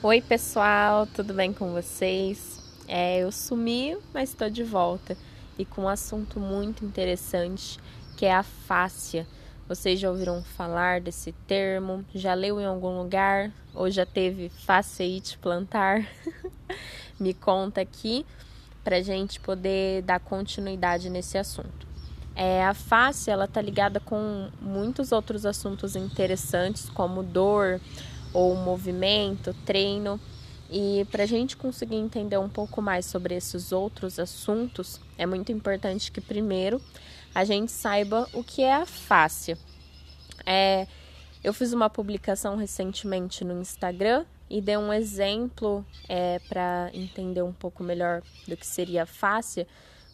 Oi, pessoal, tudo bem com vocês? É, eu sumi, mas estou de volta e com um assunto muito interessante que é a fáscia. Vocês já ouviram falar desse termo? Já leu em algum lugar? Ou já teve faceite plantar? Me conta aqui para gente poder dar continuidade nesse assunto. É, a face ela tá ligada com muitos outros assuntos interessantes como dor, ou movimento, treino. E para a gente conseguir entender um pouco mais sobre esses outros assuntos, é muito importante que primeiro a gente saiba o que é a fáscia. É, eu fiz uma publicação recentemente no Instagram e dei um exemplo é, para entender um pouco melhor do que seria a fáscia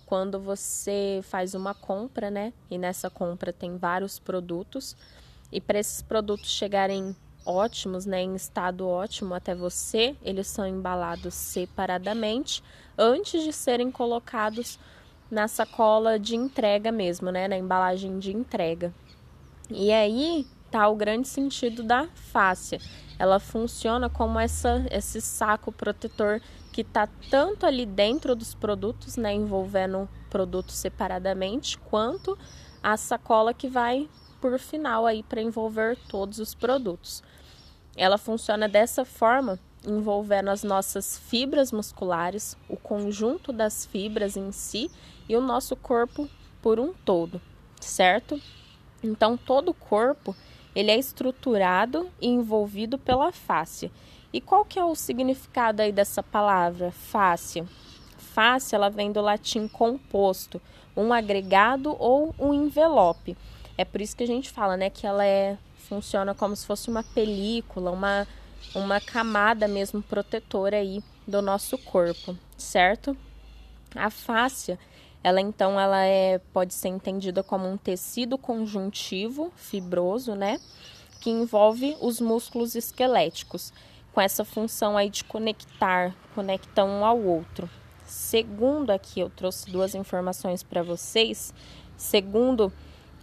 quando você faz uma compra, né? E nessa compra tem vários produtos. E para esses produtos chegarem ótimos, né, em estado ótimo até você, eles são embalados separadamente antes de serem colocados na sacola de entrega mesmo, né, na embalagem de entrega. E aí tá o grande sentido da fáscia. Ela funciona como essa, esse saco protetor que tá tanto ali dentro dos produtos, né, envolvendo produtos separadamente, quanto a sacola que vai por final aí para envolver todos os produtos. Ela funciona dessa forma, envolvendo as nossas fibras musculares, o conjunto das fibras em si e o nosso corpo por um todo, certo? Então todo o corpo ele é estruturado e envolvido pela face. E qual que é o significado aí dessa palavra, face? Face, ela vem do latim composto, um agregado ou um envelope. É por isso que a gente fala, né, que ela é funciona como se fosse uma película, uma, uma camada mesmo protetora aí do nosso corpo, certo? A fáscia, ela então ela é pode ser entendida como um tecido conjuntivo fibroso, né, que envolve os músculos esqueléticos, com essa função aí de conectar, conectar um ao outro. Segundo aqui eu trouxe duas informações para vocês. Segundo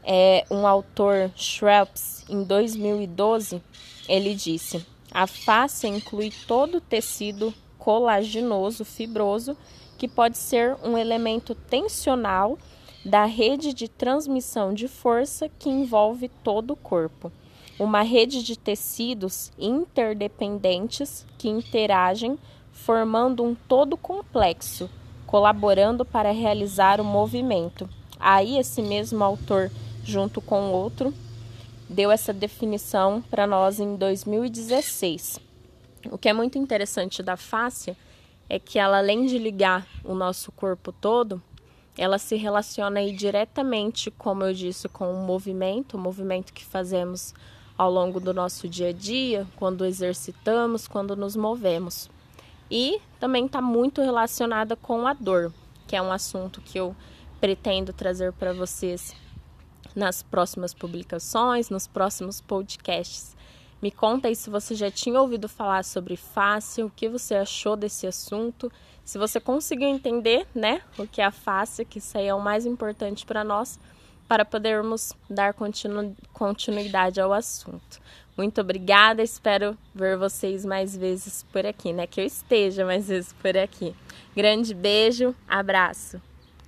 é, um autor Schreps, em 2012, ele disse: a face inclui todo o tecido colaginoso fibroso que pode ser um elemento tensional da rede de transmissão de força que envolve todo o corpo. Uma rede de tecidos interdependentes que interagem, formando um todo complexo, colaborando para realizar o movimento. Aí, esse mesmo autor junto com outro, deu essa definição para nós em 2016. O que é muito interessante da fáscia é que ela, além de ligar o nosso corpo todo, ela se relaciona aí diretamente, como eu disse, com o movimento, o movimento que fazemos ao longo do nosso dia a dia, quando exercitamos, quando nos movemos. E também está muito relacionada com a dor, que é um assunto que eu pretendo trazer para vocês nas próximas publicações, nos próximos podcasts. Me conta aí se você já tinha ouvido falar sobre fácil, o que você achou desse assunto, se você conseguiu entender, né, o que é a que isso aí é o mais importante para nós, para podermos dar continu continuidade ao assunto. Muito obrigada, espero ver vocês mais vezes por aqui, né, que eu esteja mais vezes por aqui. Grande beijo, abraço.